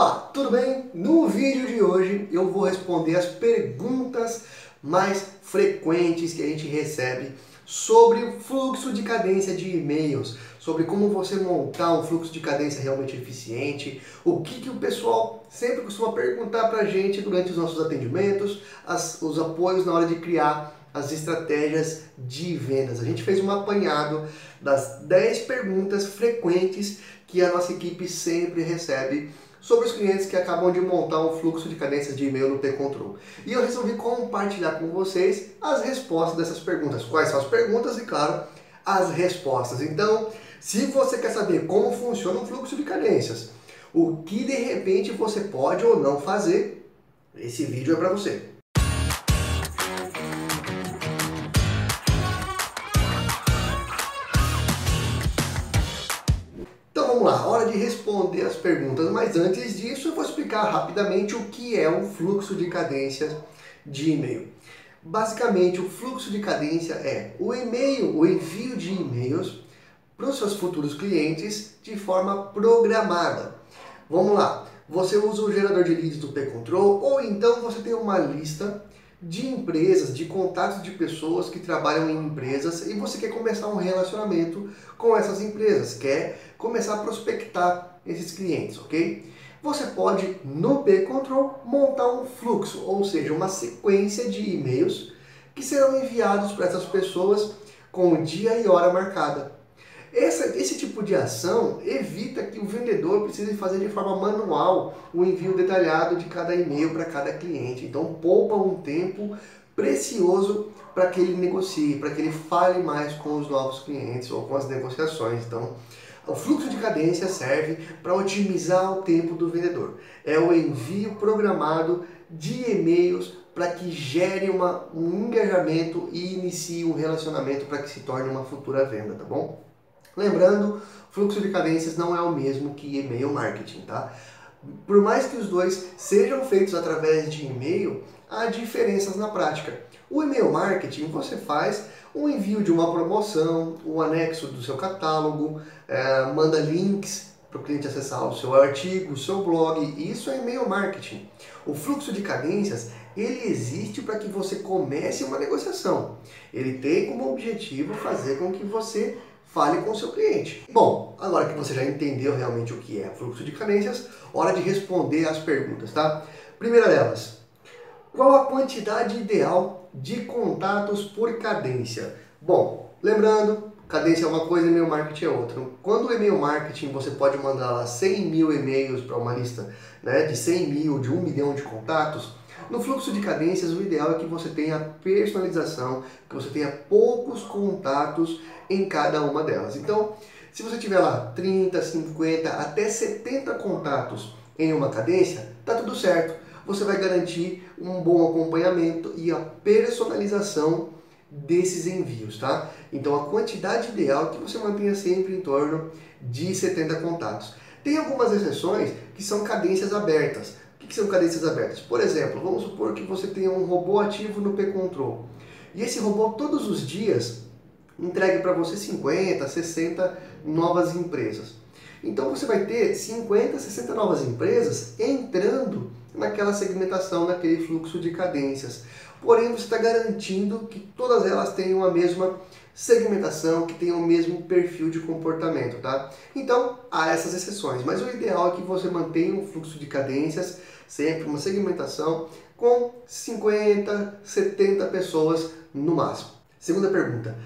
Opa, tudo bem? No vídeo de hoje eu vou responder as perguntas mais frequentes que a gente recebe sobre o fluxo de cadência de e-mails, sobre como você montar um fluxo de cadência realmente eficiente, o que, que o pessoal sempre costuma perguntar para a gente durante os nossos atendimentos, as, os apoios na hora de criar as estratégias de vendas. A gente fez um apanhado das 10 perguntas frequentes que a nossa equipe sempre recebe sobre os clientes que acabam de montar um fluxo de cadências de e-mail no T-Control. E eu resolvi compartilhar com vocês as respostas dessas perguntas. Quais são as perguntas e, claro, as respostas. Então, se você quer saber como funciona um fluxo de cadências, o que de repente você pode ou não fazer, esse vídeo é para você. Vamos lá, hora de responder as perguntas, mas antes disso eu vou explicar rapidamente o que é um fluxo de cadência de e-mail. Basicamente, o fluxo de cadência é o e-mail, o envio de e-mails para os seus futuros clientes de forma programada. Vamos lá, você usa o gerador de leads do P-Control ou então você tem uma lista de empresas, de contatos de pessoas que trabalham em empresas e você quer começar um relacionamento com essas empresas, quer começar a prospectar esses clientes, ok? Você pode, no P-Control, montar um fluxo, ou seja, uma sequência de e-mails que serão enviados para essas pessoas com dia e hora marcada. Essa, esse tipo de ação evita que o vendedor precise fazer de forma manual o envio detalhado de cada e-mail para cada cliente. Então poupa um tempo precioso para que ele negocie, para que ele fale mais com os novos clientes ou com as negociações. Então, o fluxo de cadência serve para otimizar o tempo do vendedor. É o envio programado de e-mails para que gere uma, um engajamento e inicie um relacionamento para que se torne uma futura venda, tá bom? Lembrando, fluxo de cadências não é o mesmo que e-mail marketing, tá? Por mais que os dois sejam feitos através de e-mail, há diferenças na prática. O e-mail marketing você faz um envio de uma promoção, um anexo do seu catálogo, é, manda links para o cliente acessar o seu artigo, o seu blog, isso é e-mail marketing. O fluxo de cadências ele existe para que você comece uma negociação. Ele tem como objetivo fazer com que você fale com o seu cliente. Bom, agora que você já entendeu realmente o que é fluxo de cadências, hora de responder as perguntas, tá? Primeira delas, qual a quantidade ideal de contatos por cadência? Bom, lembrando, cadência é uma coisa e-mail marketing é outra. Quando o e-mail marketing você pode mandar lá 100 mil e-mails para uma lista né, de 100 mil, de 1 milhão de contatos, no fluxo de cadências, o ideal é que você tenha personalização, que você tenha poucos contatos em cada uma delas. Então, se você tiver lá 30, 50, até 70 contatos em uma cadência, tá tudo certo. Você vai garantir um bom acompanhamento e a personalização desses envios, tá? Então a quantidade ideal é que você mantenha sempre em torno de 70 contatos. Tem algumas exceções que são cadências abertas que são cadências abertas? Por exemplo, vamos supor que você tenha um robô ativo no P-Control. E esse robô todos os dias entregue para você 50, 60 novas empresas. Então você vai ter 50, 60 novas empresas entrando naquela segmentação, naquele fluxo de cadências. Porém, você está garantindo que todas elas tenham a mesma segmentação, que tenham o mesmo perfil de comportamento, tá? Então, há essas exceções, mas o ideal é que você mantenha um fluxo de cadências sempre uma segmentação com 50, 70 pessoas no máximo. Segunda pergunta: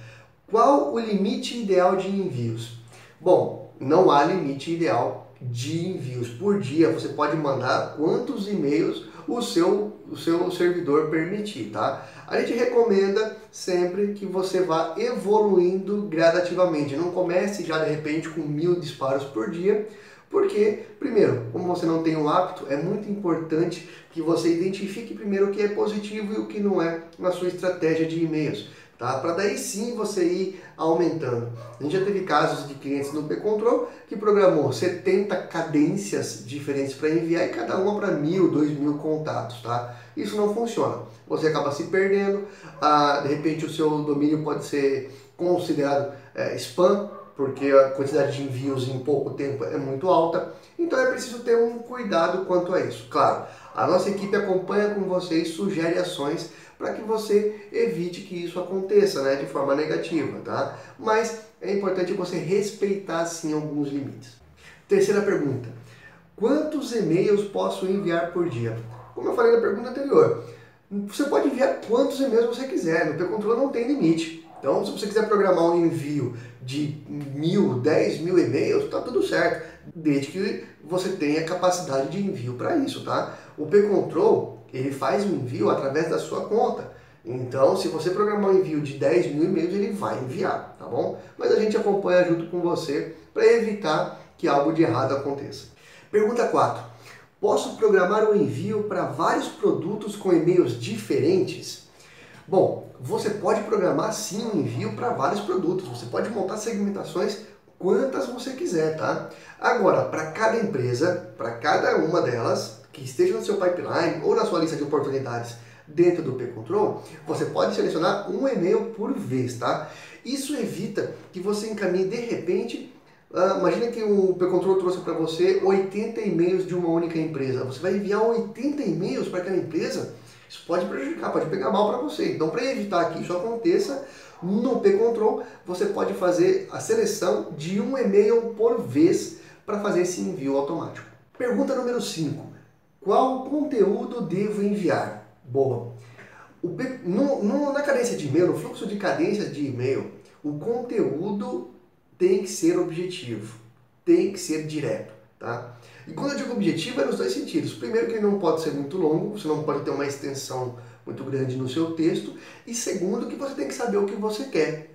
qual o limite ideal de envios? Bom, não há limite ideal de envios por dia. Você pode mandar quantos e-mails o seu, o seu servidor permitir, tá? A gente recomenda sempre que você vá evoluindo gradativamente. Não comece já de repente com mil disparos por dia, porque, primeiro, como você não tem o hábito, é muito importante que você identifique primeiro o que é positivo e o que não é na sua estratégia de e-mails. Tá? Para daí sim você ir aumentando. A gente já teve casos de clientes no P-Control que programou 70 cadências diferentes para enviar e cada uma para mil, dois mil contatos. Tá? Isso não funciona. Você acaba se perdendo, ah, de repente o seu domínio pode ser considerado é, spam porque a quantidade de envios em pouco tempo é muito alta, então é preciso ter um cuidado quanto a isso. Claro, a nossa equipe acompanha com você e sugere ações para que você evite que isso aconteça né, de forma negativa, tá? Mas é importante você respeitar sim alguns limites. Terceira pergunta: quantos e-mails posso enviar por dia? Como eu falei na pergunta anterior, você pode enviar quantos e-mails você quiser, no P-Control não tem limite. Então, se você quiser programar um envio de mil, dez mil e-mails, tá tudo certo, desde que você tenha capacidade de envio para isso, tá? O P-Control, ele faz o envio através da sua conta. Então, se você programar um envio de 10 mil e-mails, ele vai enviar, tá bom? Mas a gente acompanha junto com você para evitar que algo de errado aconteça. Pergunta 4. Posso programar um envio para vários produtos com e-mails diferentes? Bom, você pode programar sim um envio para vários produtos. Você pode montar segmentações quantas você quiser, tá? Agora, para cada empresa, para cada uma delas que esteja no seu pipeline ou na sua lista de oportunidades dentro do P-Control, você pode selecionar um e-mail por vez, tá? Isso evita que você encaminhe de repente Uh, imagina que o P-Control trouxe para você 80 e-mails de uma única empresa. Você vai enviar 80 e-mails para aquela empresa, isso pode prejudicar, pode pegar mal para você. Então, para evitar que isso aconteça, no P-Control você pode fazer a seleção de um e-mail por vez para fazer esse envio automático. Pergunta número 5. Qual conteúdo devo enviar? Boa. P... No, no, na cadência de e-mail, no fluxo de cadências de e-mail, o conteúdo tem que ser objetivo, tem que ser direto, tá? E quando eu digo objetivo é nos dois sentidos. Primeiro que ele não pode ser muito longo, você não pode ter uma extensão muito grande no seu texto, e segundo que você tem que saber o que você quer.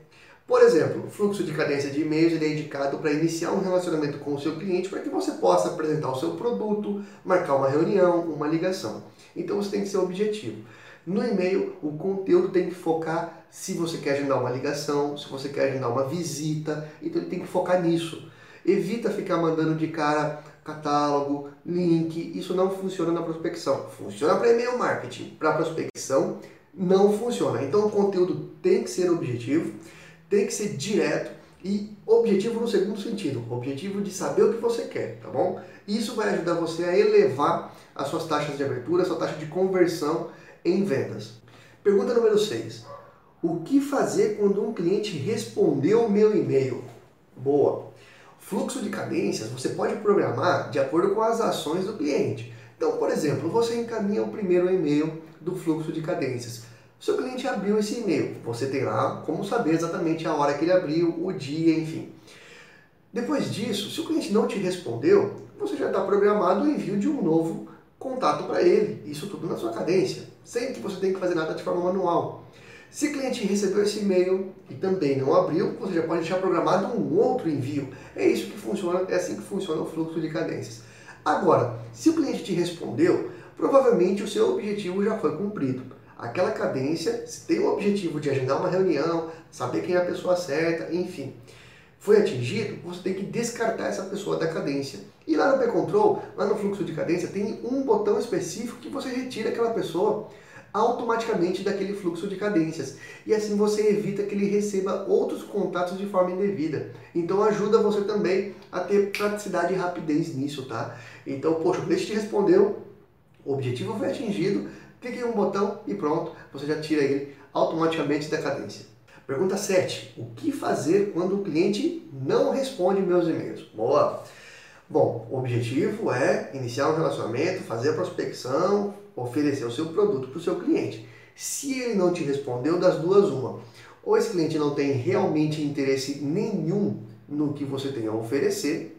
Por exemplo, o fluxo de cadência de e-mails é indicado para iniciar um relacionamento com o seu cliente para que você possa apresentar o seu produto, marcar uma reunião, uma ligação. Então você tem que ser objetivo. No e-mail, o conteúdo tem que focar se você quer agendar uma ligação, se você quer agendar uma visita, então ele tem que focar nisso. Evita ficar mandando de cara catálogo, link, isso não funciona na prospecção. Funciona para e-mail marketing, para prospecção não funciona. Então o conteúdo tem que ser objetivo, tem que ser direto e objetivo no segundo sentido, objetivo de saber o que você quer, tá bom? Isso vai ajudar você a elevar as suas taxas de abertura, a sua taxa de conversão em vendas. Pergunta número 6. O que fazer quando um cliente respondeu o meu e-mail? Boa. Fluxo de cadências você pode programar de acordo com as ações do cliente. Então, por exemplo, você encaminha o primeiro e-mail do fluxo de cadências. Seu cliente abriu esse e-mail, você tem lá como saber exatamente a hora que ele abriu, o dia, enfim. Depois disso, se o cliente não te respondeu, você já está programado o envio de um novo contato para ele. Isso tudo na sua cadência, sem que você tenha que fazer nada de forma manual. Se o cliente recebeu esse e-mail e também não abriu, você já pode deixar programado um outro envio. É isso que funciona, é assim que funciona o fluxo de cadências. Agora, se o cliente te respondeu, provavelmente o seu objetivo já foi cumprido. Aquela cadência, se tem o objetivo de agendar uma reunião, saber quem é a pessoa certa, enfim, foi atingido, você tem que descartar essa pessoa da cadência. E lá no P-Control, lá no fluxo de cadência, tem um botão específico que você retira aquela pessoa automaticamente daquele fluxo de cadências. E assim você evita que ele receba outros contatos de forma indevida. Então ajuda você também a ter praticidade e rapidez nisso, tá? Então, poxa, o cliente te respondeu, o objetivo foi atingido, clique em um botão e pronto, você já tira ele automaticamente da cadência. Pergunta 7. O que fazer quando o cliente não responde meus e-mails? Boa! Bom, o objetivo é iniciar um relacionamento, fazer a prospecção, oferecer o seu produto para o seu cliente. Se ele não te respondeu, das duas, uma. Ou esse cliente não tem realmente interesse nenhum no que você tem a oferecer,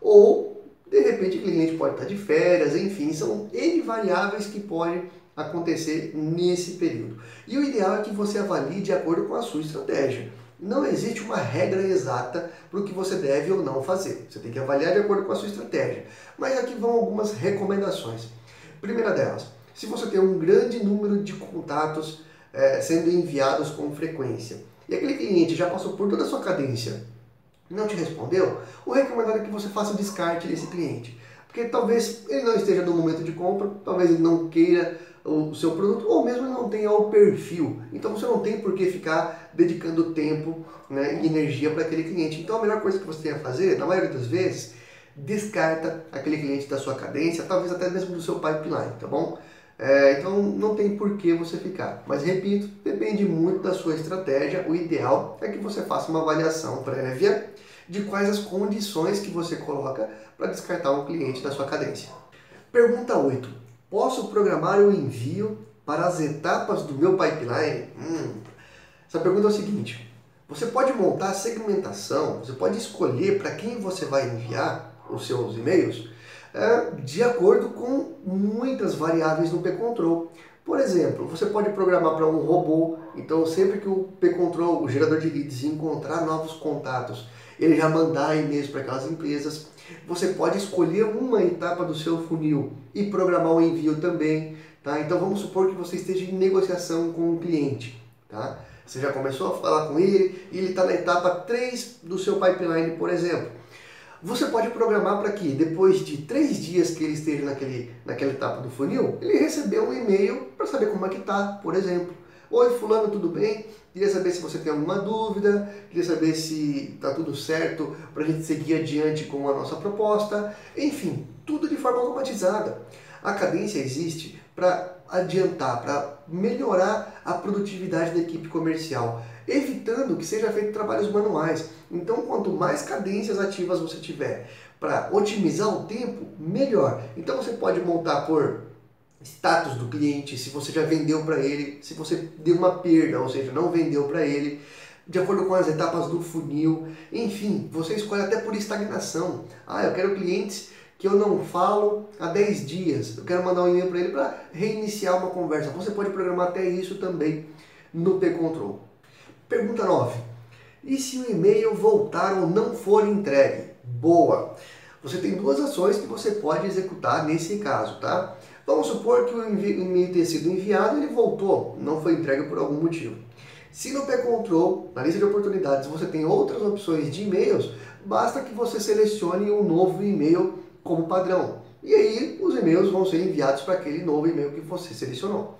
ou de repente o cliente pode estar de férias, enfim, são N variáveis que podem acontecer nesse período. E o ideal é que você avalie de acordo com a sua estratégia. Não existe uma regra exata para o que você deve ou não fazer. Você tem que avaliar de acordo com a sua estratégia. Mas aqui vão algumas recomendações. Primeira delas, se você tem um grande número de contatos é, sendo enviados com frequência e aquele cliente já passou por toda a sua cadência não te respondeu, o recomendado é que você faça o descarte desse cliente. Porque talvez ele não esteja no momento de compra, talvez ele não queira o seu produto, ou mesmo não tenha o perfil. Então você não tem por que ficar dedicando tempo né, e energia para aquele cliente. Então a melhor coisa que você tem a fazer, na maioria das vezes, descarta aquele cliente da sua cadência, talvez até mesmo do seu pipeline, tá bom? É, então não tem por que você ficar. Mas repito, depende muito da sua estratégia. O ideal é que você faça uma avaliação prévia de quais as condições que você coloca para descartar um cliente da sua cadência. Pergunta 8. Posso programar o envio para as etapas do meu pipeline? Hum. Essa pergunta é o seguinte: você pode montar a segmentação, você pode escolher para quem você vai enviar os seus e-mails é, de acordo com muitas variáveis no P-Control. Por exemplo, você pode programar para um robô, então sempre que o P-Control, o gerador de leads, encontrar novos contatos, ele já mandar e-mails para aquelas empresas. Você pode escolher uma etapa do seu funil e programar o envio também. Tá? Então vamos supor que você esteja em negociação com um cliente. Tá? Você já começou a falar com ele e ele está na etapa 3 do seu pipeline, por exemplo. Você pode programar para que depois de três dias que ele esteja naquele, naquela etapa do funil, ele recebeu um e-mail para saber como é que está, por exemplo. Oi fulano, tudo bem? Queria saber se você tem alguma dúvida, queria saber se está tudo certo para a gente seguir adiante com a nossa proposta. Enfim, tudo de forma automatizada. A cadência existe para adiantar, para melhorar a produtividade da equipe comercial, evitando que seja feito trabalhos manuais. Então, quanto mais cadências ativas você tiver para otimizar o tempo, melhor. Então, você pode montar por status do cliente, se você já vendeu para ele, se você deu uma perda, ou seja, não vendeu para ele, de acordo com as etapas do funil. Enfim, você escolhe até por estagnação. Ah, eu quero clientes que eu não falo há 10 dias. Eu quero mandar um e-mail para ele para reiniciar uma conversa. Você pode programar até isso também no P-Control. Pergunta 9. E se o e-mail voltar ou não for entregue? Boa! Você tem duas ações que você pode executar nesse caso, tá? Vamos supor que o e-mail tenha sido enviado e ele voltou, não foi entregue por algum motivo. Se no P-Control, na lista de oportunidades, você tem outras opções de e-mails, basta que você selecione um novo e-mail como padrão. E aí os e-mails vão ser enviados para aquele novo e-mail que você selecionou.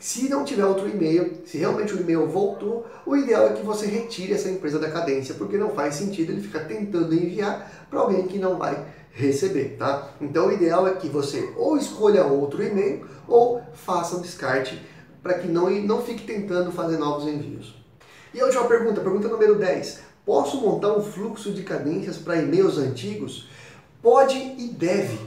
Se não tiver outro e-mail, se realmente o e-mail voltou, o ideal é que você retire essa empresa da cadência, porque não faz sentido ele ficar tentando enviar para alguém que não vai receber, tá? Então o ideal é que você ou escolha outro e-mail ou faça um descarte para que não, não fique tentando fazer novos envios. E a última pergunta, pergunta número 10. Posso montar um fluxo de cadências para e-mails antigos? Pode e deve.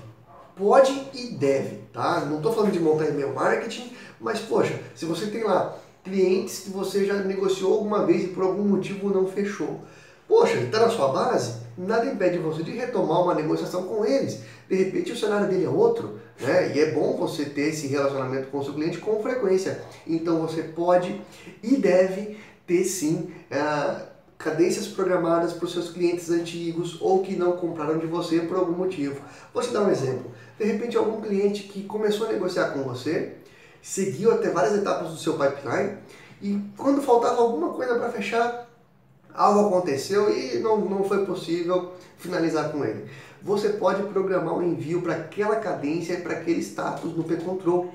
Pode e deve, tá? Não estou falando de montar e-mail marketing, mas poxa, se você tem lá clientes que você já negociou alguma vez e por algum motivo não fechou, poxa, está na sua base, nada impede você de retomar uma negociação com eles. De repente o cenário dele é outro, né? E é bom você ter esse relacionamento com o seu cliente com frequência. Então você pode e deve ter sim. Uh, cadências programadas para os seus clientes antigos ou que não compraram de você por algum motivo. Vou te dar um exemplo. De repente, algum cliente que começou a negociar com você, seguiu até várias etapas do seu pipeline e quando faltava alguma coisa para fechar, algo aconteceu e não, não foi possível finalizar com ele. Você pode programar o um envio para aquela cadência e para aquele status no P-Control.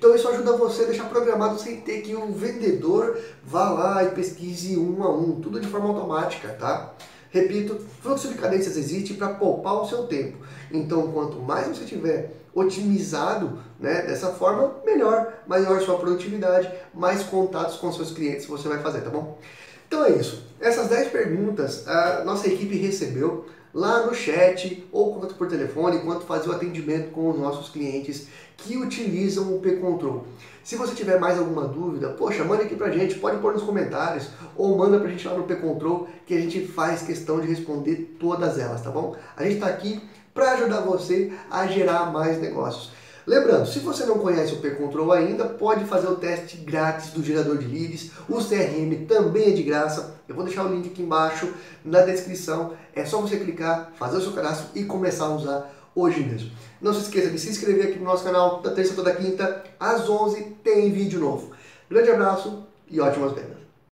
Então isso ajuda você a deixar programado sem ter que o vendedor vá lá e pesquise um a um, tudo de forma automática, tá? Repito, fluxo de cadências existe para poupar o seu tempo. Então, quanto mais você tiver otimizado né, dessa forma, melhor, maior sua produtividade, mais contatos com seus clientes você vai fazer, tá bom? Então é isso. Essas 10 perguntas a nossa equipe recebeu lá no chat ou quanto por telefone, quanto fazer o atendimento com os nossos clientes que utilizam o P-Control. Se você tiver mais alguma dúvida, poxa, manda aqui pra gente, pode pôr nos comentários ou manda pra gente lá no P-Control que a gente faz questão de responder todas elas, tá bom? A gente está aqui para ajudar você a gerar mais negócios. Lembrando, se você não conhece o P-Control ainda, pode fazer o teste grátis do gerador de leads. O CRM também é de graça. Eu vou deixar o link aqui embaixo na descrição. É só você clicar, fazer o seu cadastro e começar a usar hoje mesmo. Não se esqueça de se inscrever aqui no nosso canal, da terça toda quinta, às 11 tem vídeo novo. Grande abraço e ótimas vendas!